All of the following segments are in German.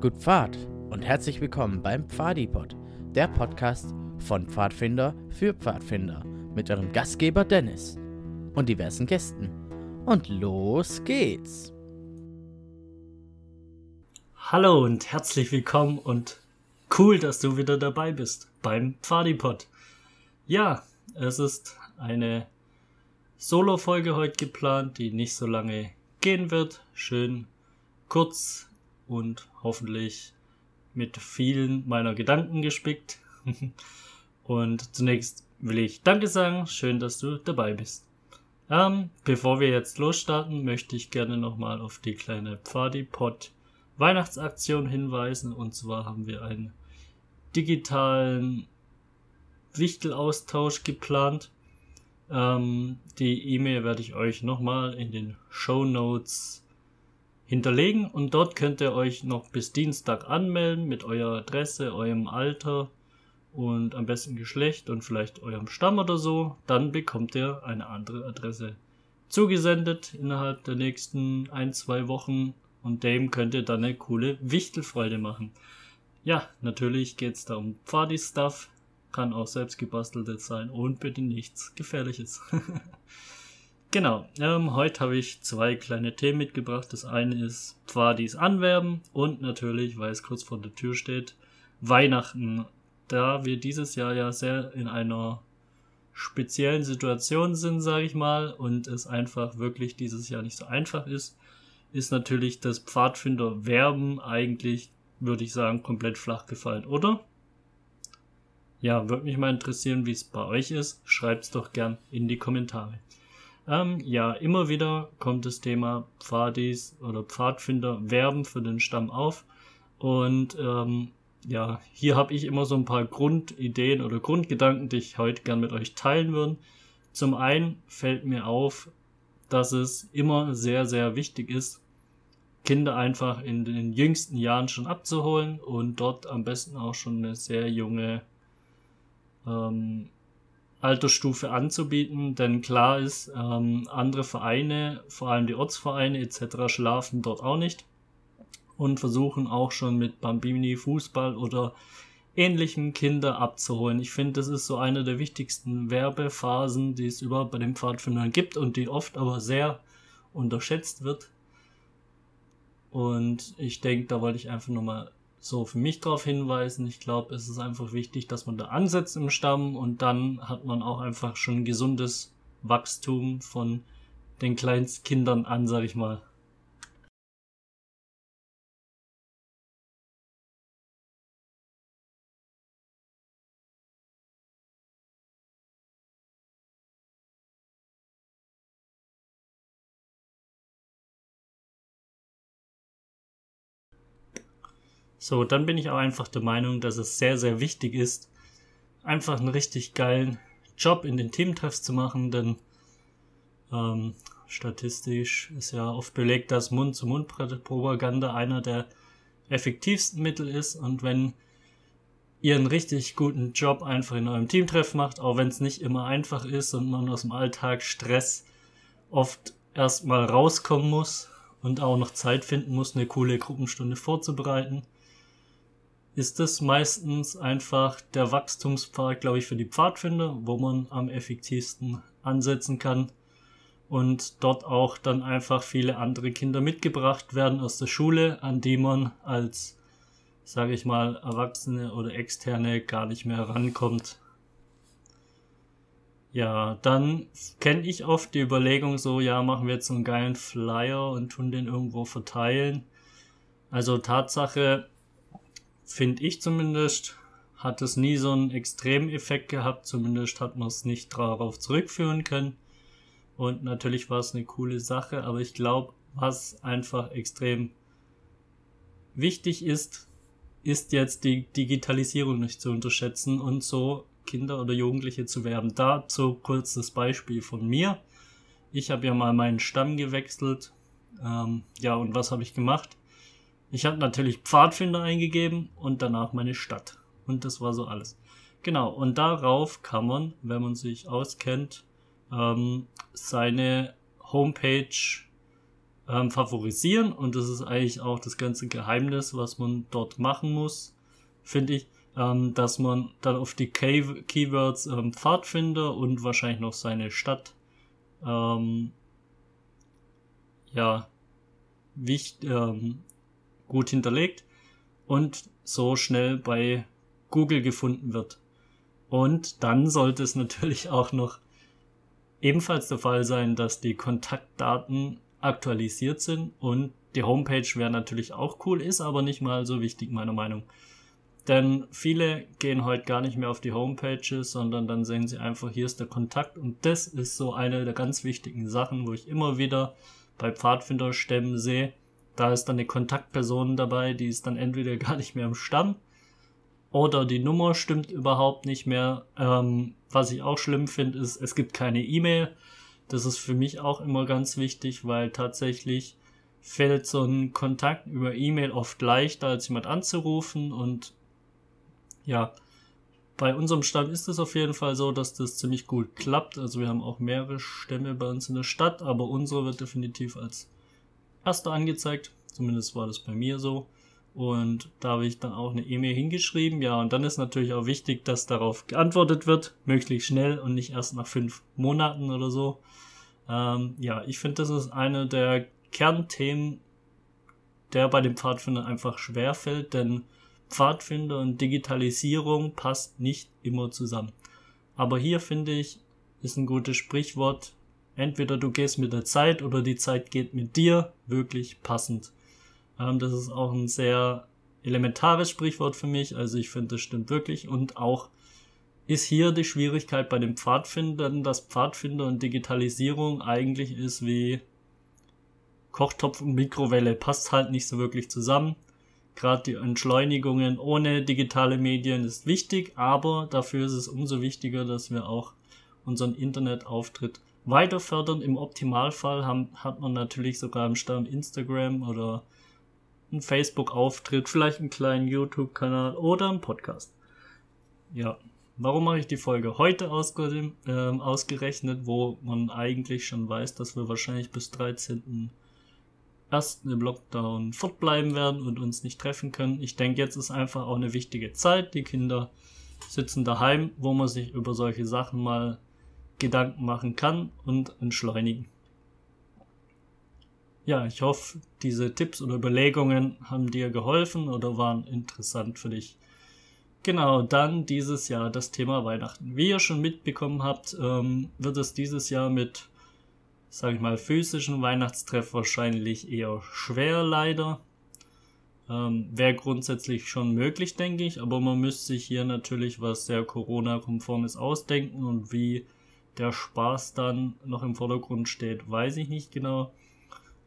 Gut Pfad und herzlich willkommen beim Pfadipod, der Podcast von Pfadfinder für Pfadfinder mit eurem Gastgeber Dennis und diversen Gästen. Und los geht's! Hallo und herzlich willkommen und cool, dass du wieder dabei bist beim Pfadipod. Ja, es ist eine Solo-Folge heute geplant, die nicht so lange gehen wird. Schön kurz und hoffentlich mit vielen meiner Gedanken gespickt. und zunächst will ich Danke sagen. Schön, dass du dabei bist. Ähm, bevor wir jetzt losstarten, möchte ich gerne nochmal auf die kleine Pfadipod Weihnachtsaktion hinweisen. Und zwar haben wir einen digitalen Wichtelaustausch geplant. Ähm, die E-Mail werde ich euch nochmal in den Show Notes hinterlegen und dort könnt ihr euch noch bis Dienstag anmelden mit eurer Adresse, eurem Alter und am besten Geschlecht und vielleicht eurem Stamm oder so. Dann bekommt ihr eine andere Adresse zugesendet innerhalb der nächsten ein, zwei Wochen und dem könnt ihr dann eine coole Wichtelfreude machen. Ja, natürlich geht's da um Pfadi-Stuff, kann auch selbst gebasteltes sein und bitte nichts Gefährliches. Genau, ähm, heute habe ich zwei kleine Themen mitgebracht. Das eine ist Pfadis anwerben und natürlich, weil es kurz vor der Tür steht, Weihnachten. Da wir dieses Jahr ja sehr in einer speziellen Situation sind, sage ich mal, und es einfach wirklich dieses Jahr nicht so einfach ist, ist natürlich das Pfadfinder-Werben eigentlich, würde ich sagen, komplett flach gefallen, oder? Ja, würde mich mal interessieren, wie es bei euch ist. Schreibt es doch gern in die Kommentare. Ähm, ja, immer wieder kommt das Thema Pfadis oder Pfadfinder werben für den Stamm auf. Und ähm, ja, hier habe ich immer so ein paar Grundideen oder Grundgedanken, die ich heute gern mit euch teilen würde. Zum einen fällt mir auf, dass es immer sehr, sehr wichtig ist, Kinder einfach in den jüngsten Jahren schon abzuholen und dort am besten auch schon eine sehr junge ähm, Altersstufe anzubieten, denn klar ist, ähm, andere Vereine, vor allem die Ortsvereine etc., schlafen dort auch nicht und versuchen auch schon mit Bambini Fußball oder ähnlichen Kinder abzuholen. Ich finde, das ist so eine der wichtigsten Werbephasen, die es überhaupt bei den Pfadfindern gibt und die oft aber sehr unterschätzt wird. Und ich denke, da wollte ich einfach nochmal so für mich darauf hinweisen. Ich glaube, es ist einfach wichtig, dass man da ansetzt im Stamm und dann hat man auch einfach schon gesundes Wachstum von den Kleinstkindern an, sag ich mal. So, dann bin ich auch einfach der Meinung, dass es sehr, sehr wichtig ist, einfach einen richtig geilen Job in den Teamtreffs zu machen, denn ähm, statistisch ist ja oft belegt, dass Mund-zu-Mund-Propaganda einer der effektivsten Mittel ist und wenn ihr einen richtig guten Job einfach in eurem Teamtreff macht, auch wenn es nicht immer einfach ist und man aus dem Alltag Stress oft erstmal rauskommen muss und auch noch Zeit finden muss, eine coole Gruppenstunde vorzubereiten, ist das meistens einfach der Wachstumspfad, glaube ich, für die Pfadfinder, wo man am effektivsten ansetzen kann und dort auch dann einfach viele andere Kinder mitgebracht werden aus der Schule, an die man als, sage ich mal, Erwachsene oder Externe gar nicht mehr rankommt. Ja, dann kenne ich oft die Überlegung so, ja, machen wir jetzt so einen geilen Flyer und tun den irgendwo verteilen. Also Tatsache, finde ich zumindest, hat es nie so einen extremen Effekt gehabt. Zumindest hat man es nicht darauf zurückführen können. Und natürlich war es eine coole Sache, aber ich glaube, was einfach extrem wichtig ist, ist jetzt die Digitalisierung nicht zu unterschätzen und so Kinder oder Jugendliche zu werben. Dazu kurz das Beispiel von mir. Ich habe ja mal meinen Stamm gewechselt. Ähm, ja, und was habe ich gemacht? Ich habe natürlich Pfadfinder eingegeben und danach meine Stadt. Und das war so alles. Genau, und darauf kann man, wenn man sich auskennt, ähm, seine Homepage ähm, favorisieren und das ist eigentlich auch das ganze Geheimnis, was man dort machen muss, finde ich, ähm, dass man dann auf die Key Keywords ähm, Pfadfinder und wahrscheinlich noch seine Stadt ähm, ja wichtig, ähm, gut hinterlegt und so schnell bei Google gefunden wird. Und dann sollte es natürlich auch noch ebenfalls der Fall sein, dass die Kontaktdaten aktualisiert sind und die Homepage wäre natürlich auch cool, ist aber nicht mal so wichtig meiner Meinung. Denn viele gehen heute gar nicht mehr auf die Homepages, sondern dann sehen sie einfach, hier ist der Kontakt und das ist so eine der ganz wichtigen Sachen, wo ich immer wieder bei Pfadfinderstämmen sehe. Da ist dann eine Kontaktperson dabei, die ist dann entweder gar nicht mehr im Stamm oder die Nummer stimmt überhaupt nicht mehr. Ähm, was ich auch schlimm finde, ist, es gibt keine E-Mail. Das ist für mich auch immer ganz wichtig, weil tatsächlich fällt so ein Kontakt über E-Mail oft leichter, als jemand anzurufen. Und ja, bei unserem Stamm ist es auf jeden Fall so, dass das ziemlich gut klappt. Also wir haben auch mehrere Stämme bei uns in der Stadt, aber unsere wird definitiv als erster angezeigt. Zumindest war das bei mir so. Und da habe ich dann auch eine E-Mail hingeschrieben. Ja, und dann ist natürlich auch wichtig, dass darauf geantwortet wird, möglichst schnell und nicht erst nach fünf Monaten oder so. Ähm, ja, ich finde, das ist eine der Kernthemen, der bei dem Pfadfinder einfach schwerfällt, denn Pfadfinder und Digitalisierung passt nicht immer zusammen. Aber hier finde ich, ist ein gutes Sprichwort. Entweder du gehst mit der Zeit oder die Zeit geht mit dir wirklich passend. Ähm, das ist auch ein sehr elementares Sprichwort für mich. Also ich finde, das stimmt wirklich. Und auch ist hier die Schwierigkeit bei den Pfadfindern, dass Pfadfinder und Digitalisierung eigentlich ist wie Kochtopf und Mikrowelle. Passt halt nicht so wirklich zusammen. Gerade die Entschleunigungen ohne digitale Medien ist wichtig, aber dafür ist es umso wichtiger, dass wir auch unseren Internetauftritt weiter fördern. Im Optimalfall haben, hat man natürlich sogar im Stamm Instagram oder einen Facebook-Auftritt, vielleicht einen kleinen YouTube-Kanal oder einen Podcast. Ja, warum mache ich die Folge heute ausge äh, ausgerechnet, wo man eigentlich schon weiß, dass wir wahrscheinlich bis 13. ersten im Lockdown fortbleiben werden und uns nicht treffen können. Ich denke, jetzt ist einfach auch eine wichtige Zeit. Die Kinder sitzen daheim, wo man sich über solche Sachen mal Gedanken machen kann und entschleunigen ja, ich hoffe, diese Tipps oder Überlegungen haben dir geholfen oder waren interessant für dich. Genau, dann dieses Jahr das Thema Weihnachten. Wie ihr schon mitbekommen habt, ähm, wird es dieses Jahr mit, sag ich mal, physischen Weihnachtstreff wahrscheinlich eher schwer, leider. Ähm, Wäre grundsätzlich schon möglich, denke ich, aber man müsste sich hier natürlich was sehr Corona-konformes ausdenken und wie der Spaß dann noch im Vordergrund steht, weiß ich nicht genau.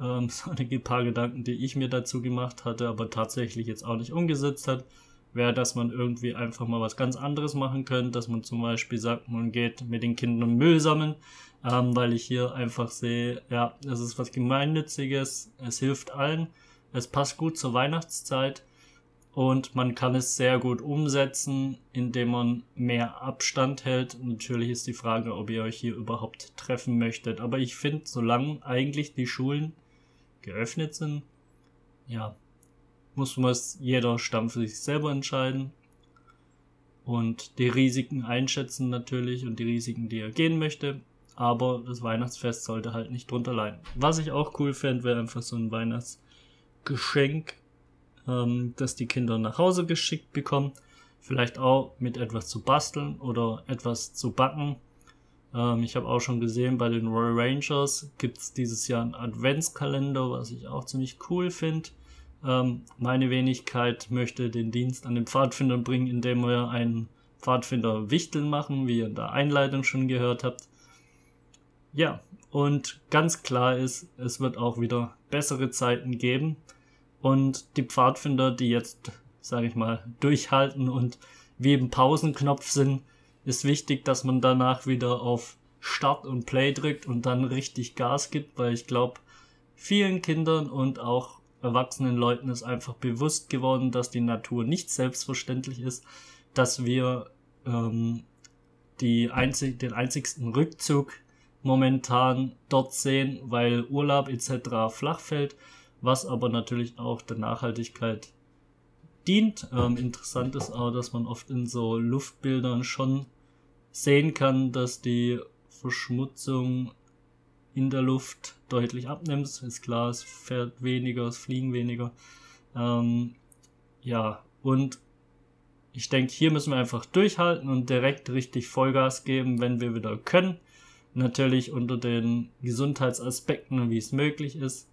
Ähm, so ein paar Gedanken, die ich mir dazu gemacht hatte, aber tatsächlich jetzt auch nicht umgesetzt hat, wäre, dass man irgendwie einfach mal was ganz anderes machen könnte, dass man zum Beispiel sagt, man geht mit den Kindern Müll sammeln, ähm, weil ich hier einfach sehe, ja, das ist was Gemeinnütziges, es hilft allen, es passt gut zur Weihnachtszeit und man kann es sehr gut umsetzen, indem man mehr Abstand hält. Natürlich ist die Frage, ob ihr euch hier überhaupt treffen möchtet, aber ich finde, solange eigentlich die Schulen geöffnet sind, ja, muss man es jeder Stamm für sich selber entscheiden und die Risiken einschätzen natürlich und die Risiken, die er gehen möchte. Aber das Weihnachtsfest sollte halt nicht drunter leiden. Was ich auch cool fände, wäre einfach so ein Weihnachtsgeschenk, ähm, das die Kinder nach Hause geschickt bekommen. Vielleicht auch mit etwas zu basteln oder etwas zu backen ähm, ich habe auch schon gesehen, bei den Royal Rangers gibt es dieses Jahr einen Adventskalender, was ich auch ziemlich cool finde. Ähm, meine Wenigkeit möchte den Dienst an den Pfadfindern bringen, indem wir einen Pfadfinder Wichteln machen, wie ihr in der Einleitung schon gehört habt. Ja, und ganz klar ist, es wird auch wieder bessere Zeiten geben. Und die Pfadfinder, die jetzt, sage ich mal, durchhalten und wie im Pausenknopf sind, ist wichtig, dass man danach wieder auf Start und Play drückt und dann richtig Gas gibt, weil ich glaube, vielen Kindern und auch erwachsenen Leuten ist einfach bewusst geworden, dass die Natur nicht selbstverständlich ist, dass wir ähm, die einzig, den einzigsten Rückzug momentan dort sehen, weil Urlaub etc. flach fällt, was aber natürlich auch der Nachhaltigkeit dient. Ähm, interessant ist auch, dass man oft in so Luftbildern schon sehen kann, dass die Verschmutzung in der Luft deutlich abnimmt. Ist klar, es fährt weniger, es fliegen weniger. Ähm, ja, und ich denke, hier müssen wir einfach durchhalten und direkt richtig Vollgas geben, wenn wir wieder können. Natürlich unter den Gesundheitsaspekten, wie es möglich ist.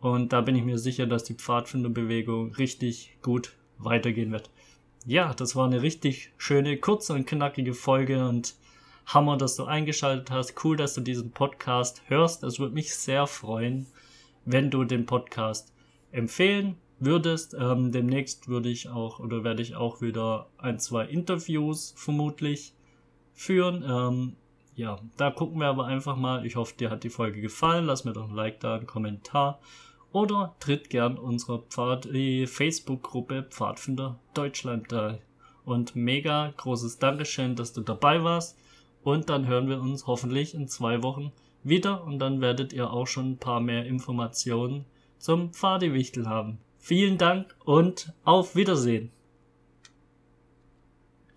Und da bin ich mir sicher, dass die Pfadfinderbewegung richtig gut weitergehen wird. Ja, das war eine richtig schöne, kurze und knackige Folge und Hammer, dass du eingeschaltet hast. Cool, dass du diesen Podcast hörst. Es würde mich sehr freuen, wenn du den Podcast empfehlen würdest. Ähm, demnächst würde ich auch oder werde ich auch wieder ein, zwei Interviews vermutlich führen. Ähm, ja, da gucken wir aber einfach mal. Ich hoffe, dir hat die Folge gefallen. Lass mir doch ein Like da, einen Kommentar. Oder tritt gern unserer Pfad Facebook-Gruppe Pfadfinder Deutschland bei. Und mega großes Dankeschön, dass du dabei warst. Und dann hören wir uns hoffentlich in zwei Wochen wieder und dann werdet ihr auch schon ein paar mehr Informationen zum Pfadewichtel haben. Vielen Dank und auf Wiedersehen.